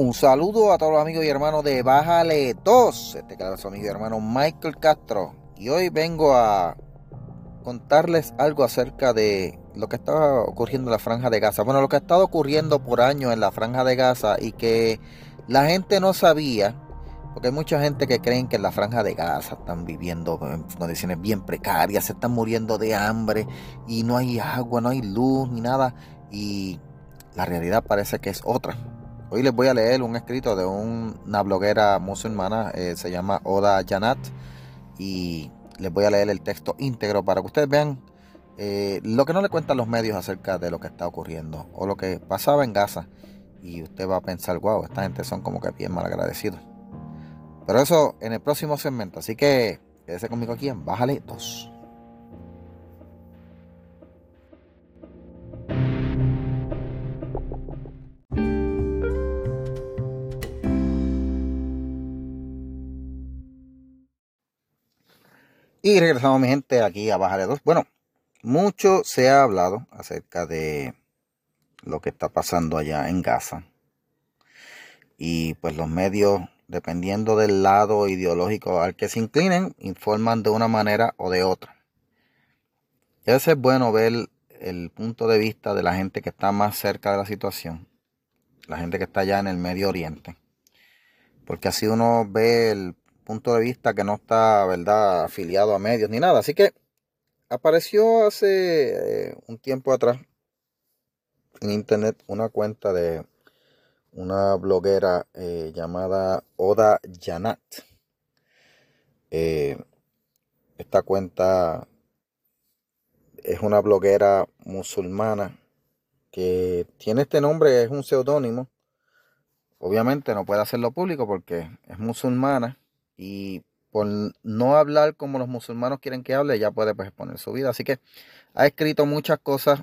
Un saludo a todos los amigos y hermanos de Bájale 2. Este que es su amigo y hermano Michael Castro. Y hoy vengo a contarles algo acerca de lo que estaba ocurriendo en la Franja de Gaza. Bueno, lo que ha estado ocurriendo por años en la Franja de Gaza y que la gente no sabía. Porque hay mucha gente que creen que en la Franja de Gaza están viviendo en condiciones bien precarias, se están muriendo de hambre y no hay agua, no hay luz ni nada. Y la realidad parece que es otra. Hoy les voy a leer un escrito de una bloguera musulmana, eh, se llama Oda Janat, y les voy a leer el texto íntegro para que ustedes vean eh, lo que no le cuentan los medios acerca de lo que está ocurriendo o lo que pasaba en Gaza. Y usted va a pensar, wow, esta gente son como que bien mal agradecidos. Pero eso en el próximo segmento, así que quédese conmigo aquí en Bájale 2. Y regresamos, mi gente, aquí a Bájale 2. Bueno, mucho se ha hablado acerca de lo que está pasando allá en Gaza. Y pues los medios, dependiendo del lado ideológico al que se inclinen, informan de una manera o de otra. Y a veces es bueno ver el punto de vista de la gente que está más cerca de la situación, la gente que está allá en el Medio Oriente. Porque así uno ve el punto de vista que no está, ¿verdad?, afiliado a medios ni nada. Así que apareció hace eh, un tiempo atrás en internet una cuenta de una bloguera eh, llamada Oda Janat. Eh, esta cuenta es una bloguera musulmana que tiene este nombre, es un seudónimo. Obviamente no puede hacerlo público porque es musulmana y por no hablar como los musulmanes quieren que hable, ya puede pues, exponer su vida. Así que ha escrito muchas cosas.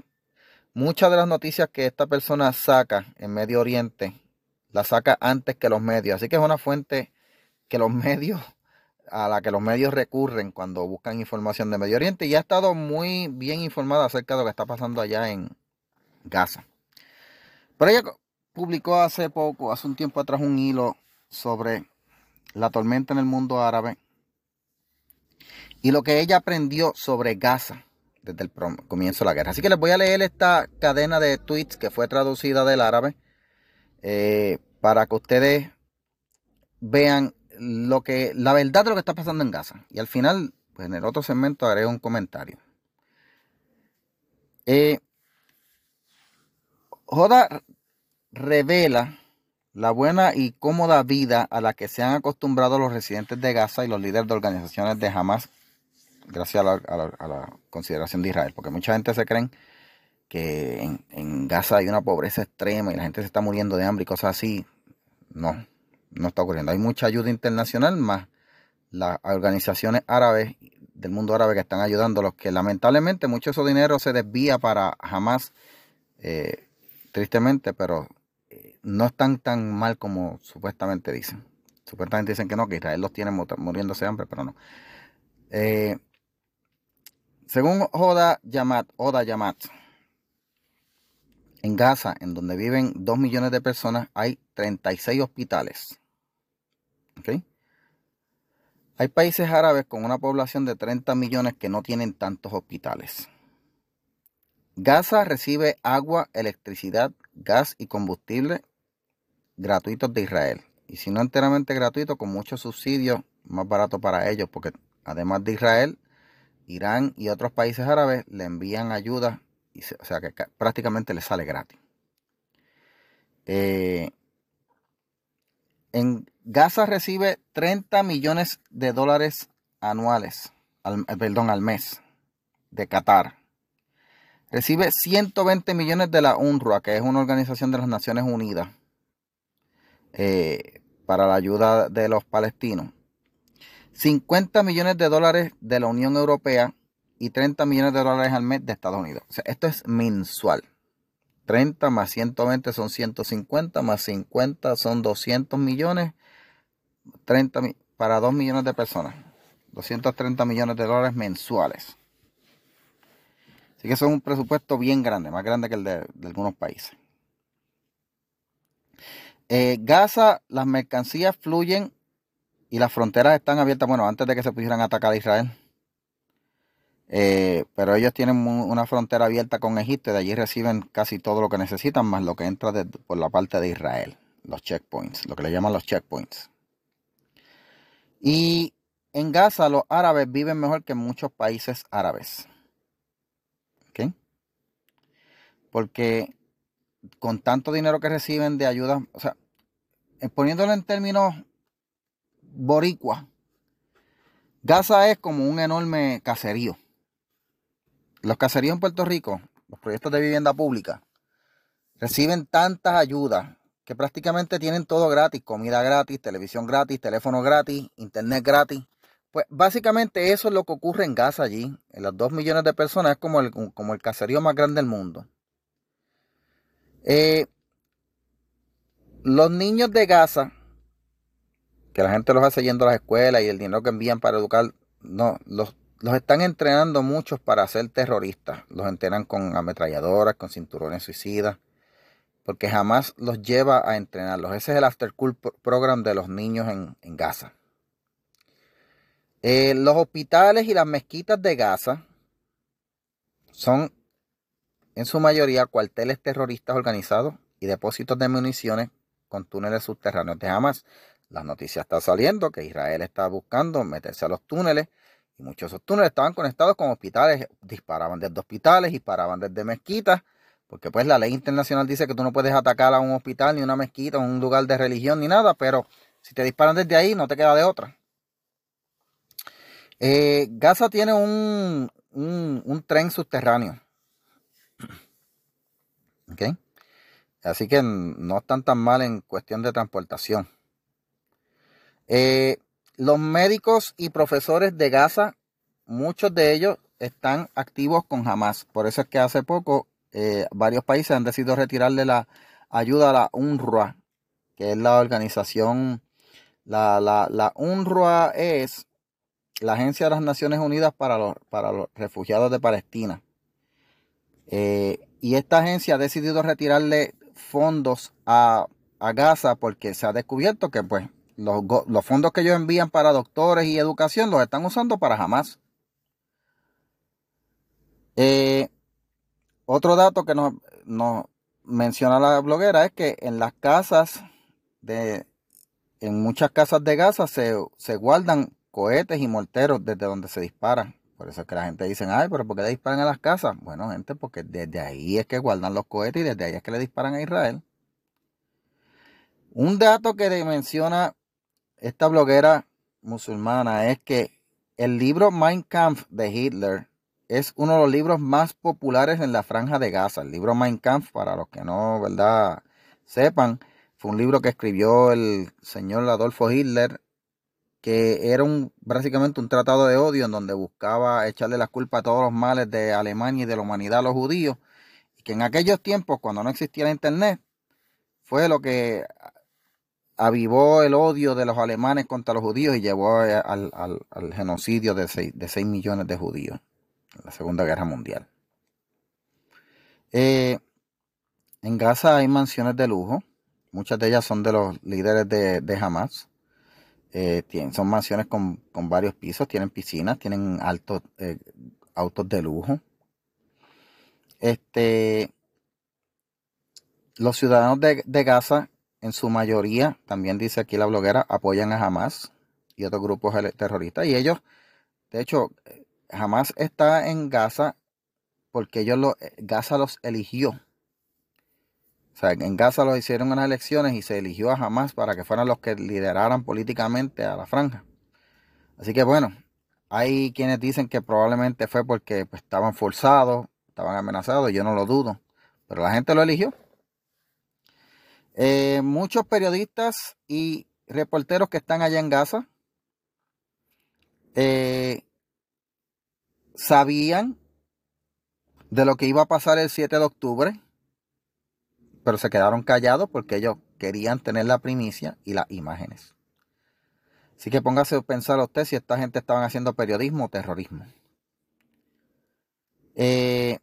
Muchas de las noticias que esta persona saca en Medio Oriente, las saca antes que los medios. Así que es una fuente que los medios, a la que los medios recurren cuando buscan información de Medio Oriente. Y ha estado muy bien informada acerca de lo que está pasando allá en Gaza. Pero ella publicó hace poco, hace un tiempo atrás, un hilo sobre la tormenta en el mundo árabe y lo que ella aprendió sobre Gaza desde el comienzo de la guerra. Así que les voy a leer esta cadena de tweets que fue traducida del árabe eh, para que ustedes vean lo que la verdad de lo que está pasando en Gaza. Y al final, pues en el otro segmento haré un comentario. Eh, Joda revela la buena y cómoda vida a la que se han acostumbrado los residentes de Gaza y los líderes de organizaciones de Hamas, gracias a la, consideración de Israel, porque mucha gente se cree que en, Gaza hay una pobreza extrema y la gente se está muriendo de hambre y cosas así. No, no está ocurriendo. Hay mucha ayuda internacional, más las organizaciones árabes del mundo árabe que están ayudando, los que lamentablemente mucho de ese dinero se desvía para Hamas, eh, tristemente, pero no están tan mal como supuestamente dicen. Supuestamente dicen que no, que Israel los tiene muriéndose de hambre, pero no. Eh, según Oda Yamat, Oda Yamat, en Gaza, en donde viven 2 millones de personas, hay 36 hospitales. Hay países árabes con una población de 30 millones que no tienen tantos hospitales. Gaza recibe agua, electricidad, gas y combustible gratuitos de Israel. Y si no enteramente gratuito, con muchos subsidios, más barato para ellos, porque además de Israel, Irán y otros países árabes le envían ayuda, y o sea que prácticamente le sale gratis. Eh, en Gaza recibe 30 millones de dólares anuales, al, eh, perdón, al mes, de Qatar. Recibe 120 millones de la UNRWA, que es una organización de las Naciones Unidas eh, para la ayuda de los palestinos. 50 millones de dólares de la Unión Europea y 30 millones de dólares al mes de Estados Unidos. O sea, esto es mensual. 30 más 120 son 150, más 50 son 200 millones, 30 para 2 millones de personas. 230 millones de dólares mensuales. Así que eso es un presupuesto bien grande, más grande que el de algunos países. Eh, Gaza, las mercancías fluyen y las fronteras están abiertas, bueno, antes de que se pudieran atacar a Israel. Eh, pero ellos tienen una frontera abierta con Egipto y de allí reciben casi todo lo que necesitan, más lo que entra por la parte de Israel, los checkpoints, lo que le llaman los checkpoints. Y en Gaza los árabes viven mejor que en muchos países árabes. ¿Ok? Porque con tanto dinero que reciben de ayuda, o sea, eh, poniéndolo en términos boricua, Gaza es como un enorme caserío. Los caseríos en Puerto Rico, los proyectos de vivienda pública, reciben tantas ayudas que prácticamente tienen todo gratis, comida gratis, televisión gratis, teléfono gratis, internet gratis. Pues básicamente eso es lo que ocurre en Gaza allí. En las dos millones de personas es como el, como el caserío más grande del mundo. Eh, los niños de Gaza, que la gente los hace yendo a las escuelas y el dinero que envían para educar, no, los, los están entrenando muchos para ser terroristas. Los entrenan con ametralladoras, con cinturones suicidas, porque jamás los lleva a entrenarlos. Ese es el After School Program de los niños en, Gaza. Eh, los hospitales y las mezquitas de Gaza son en su mayoría cuarteles terroristas organizados y depósitos de municiones con túneles subterráneos de Hamas. La noticia está saliendo que Israel está buscando meterse a los túneles y muchos de esos túneles estaban conectados con hospitales, disparaban desde hospitales, disparaban desde mezquitas, porque pues la ley internacional dice que tú no puedes atacar a un hospital, ni una mezquita, un lugar de religión, ni nada, pero si te disparan desde ahí no te queda de otra. Eh, Gaza tiene un, un tren subterráneo Así que no están tan mal en cuestión de transportación. Eh, los médicos y profesores de Gaza, muchos de ellos están activos con Hamas. Por eso es que hace poco eh, varios países han decidido retirarle la ayuda a la UNRWA, que es la organización, la, la, UNRWA es la Agencia de las Naciones Unidas para los, para los Refugiados de Palestina. Eh, y esta agencia ha decidido retirarle fondos a, Gaza porque se ha descubierto que pues los, fondos que ellos envían para doctores y educación los están usando para jamás. Eh, otro dato que nos, menciona la bloguera es que en las casas de en muchas casas de Gaza se, se guardan cohetes y morteros desde donde se disparan. Por eso es que la gente dice, ay, pero ¿por qué le disparan a las casas? Bueno, gente, porque desde ahí es que guardan los cohetes y desde ahí es que le disparan a Israel. Un dato que menciona esta bloguera musulmana es que el libro Mein Kampf de Hitler es uno de los libros más populares en la franja de Gaza. El libro Mein Kampf, para los que no, ¿verdad? Sepan, fue un libro que escribió el señor Adolfo Hitler que era un, básicamente un tratado de odio en donde buscaba echarle la culpa a todos los males de Alemania y de la humanidad a los judíos, y que en aquellos tiempos, cuando no existía Internet, fue lo que avivó el odio de los alemanes contra los judíos y llevó al, genocidio de 6, millones de judíos en la Segunda Guerra Mundial. Eh, en Gaza hay mansiones de lujo, muchas de ellas son de los líderes de, de Hamas. Eh, son mansiones con, varios pisos, tienen piscinas, tienen altos eh, autos de lujo. Este, los ciudadanos de, Gaza, en su mayoría, también dice aquí la bloguera, apoyan a Hamas y otros grupos terroristas. Y ellos, de hecho, Hamas está en Gaza porque ellos lo, Gaza los eligió. O sea, en Gaza lo hicieron unas elecciones y se eligió a Hamas para que fueran los que lideraran políticamente a la franja. Así que bueno, hay quienes dicen que probablemente fue porque pues, estaban forzados, estaban amenazados, yo no lo dudo, pero la gente lo eligió. Eh, muchos periodistas y reporteros que están allá en Gaza eh, sabían de lo que iba a pasar el 7 de octubre pero se quedaron callados porque ellos querían tener la primicia y las imágenes. Así que póngase a pensar usted si esta gente estaban haciendo periodismo o terrorismo. Eh,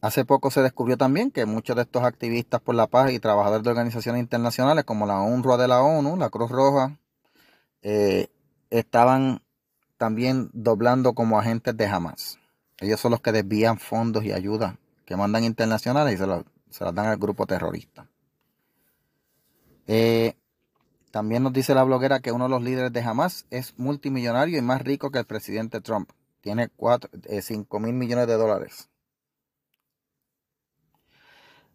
Hace poco se descubrió también que muchos de estos activistas por la paz y trabajadores de organizaciones internacionales como la UNRWA de la ONU, la Cruz Roja, eh, estaban también doblando como agentes de Hamas. Ellos son los que desvían fondos y ayuda que mandan internacionales y se, las dan al grupo terrorista. Eh, también nos dice la bloguera que uno de los líderes de Hamas es multimillonario y más rico que el presidente Trump. Tiene 5 mil millones de dólares.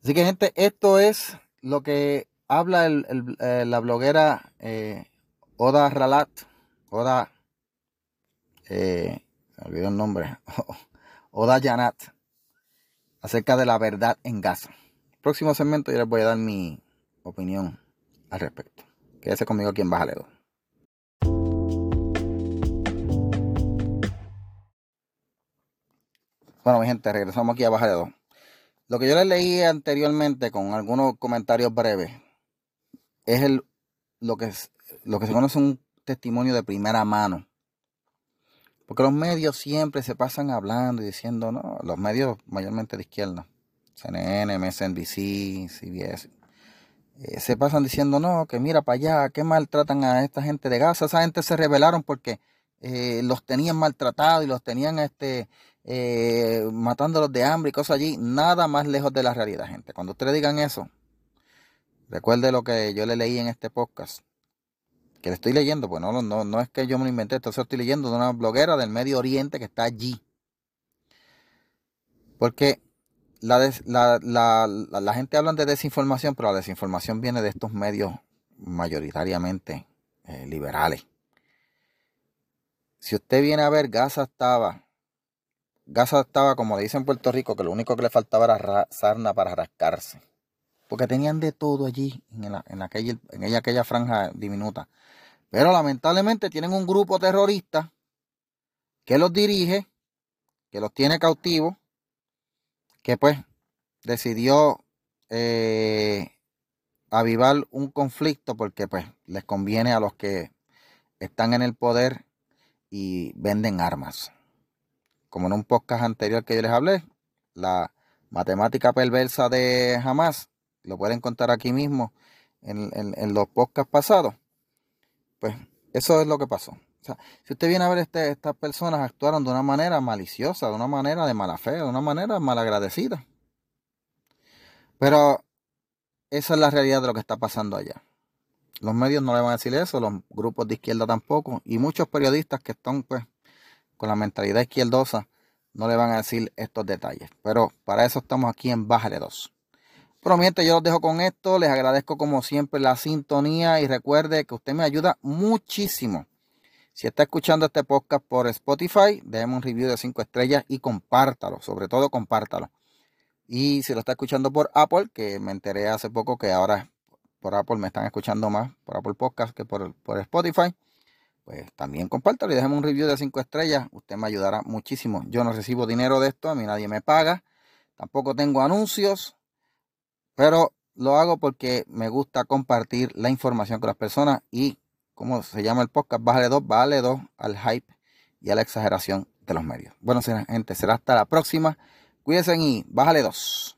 Así que gente, esto es lo que habla eh, la bloguera eh, Oda Ralat. Oda, eh, me olvidó el nombre. Oda Janat. Acerca de la verdad en Gaza. Próximo segmento yo les voy a dar mi opinión al respecto. Quédese conmigo aquí en Bájale Bueno, mi gente, regresamos aquí a Bájale 2. Lo que yo les leí anteriormente con algunos comentarios breves es el, lo, que, lo que se conoce un testimonio de primera mano. Porque los medios siempre se pasan hablando y diciendo, no, los medios mayormente de izquierda, CNN, MSNBC, CBS, eh, se pasan diciendo, no, que mira para allá, que maltratan a esta gente de Gaza. Esa gente se rebelaron porque eh, los tenían maltratados y los tenían este, eh, matándolos de hambre y cosas allí, nada más lejos de la realidad, gente. Cuando ustedes digan eso, recuerde lo que yo le leí en este podcast, que le estoy leyendo, pues no, no, no es que yo me lo inventé, esto estoy leyendo de una bloguera del Medio Oriente que está allí. Porque la, la, gente habla de desinformación, pero la desinformación viene de estos medios mayoritariamente eh, liberales. Si usted viene a ver, Gaza estaba Gaza estaba, como le dicen en Puerto Rico, que lo único que le faltaba era sarna para rascarse. Porque tenían de todo allí, en, en, aquella, en aquella franja diminuta. Pero lamentablemente tienen un grupo terrorista que los dirige, que los tiene cautivos, que pues decidió eh, avivar un conflicto porque pues les conviene a los que están en el poder y venden armas como en un podcast anterior que yo les hablé, la matemática perversa de Hamas, lo pueden encontrar aquí mismo en, los podcasts pasados, pues eso es lo que pasó. si usted viene a ver, este, estas personas actuaron de una manera maliciosa, de una manera de mala fe, de una manera malagradecida. Pero esa es la realidad de lo que está pasando allá. Los medios no le van a decir eso, los grupos de izquierda tampoco, y muchos periodistas que están pues con la mentalidad izquierdosa, no le van a decir estos detalles. Pero para eso estamos aquí en Bájale 2. Mientras yo los dejo con esto, les agradezco como siempre la sintonía y recuerde que usted me ayuda muchísimo. Si está escuchando este podcast por Spotify, déjeme un review de 5 estrellas y compártalo, sobre todo compártalo. Y si lo está escuchando por Apple, que me enteré hace poco que ahora por Apple me están escuchando más por Apple Podcast que por, por Spotify, pues también compártalo y déjeme un review de 5 estrellas. Usted me ayudará muchísimo. Yo no recibo dinero de esto, a mí nadie me paga. Tampoco tengo anuncios, pero lo hago porque me gusta compartir la información con las personas y, como se llama el podcast, bájale dos, vale dos al hype y a la exageración de los medios. Bueno, gente, será hasta la próxima. Cuídense y bájale dos.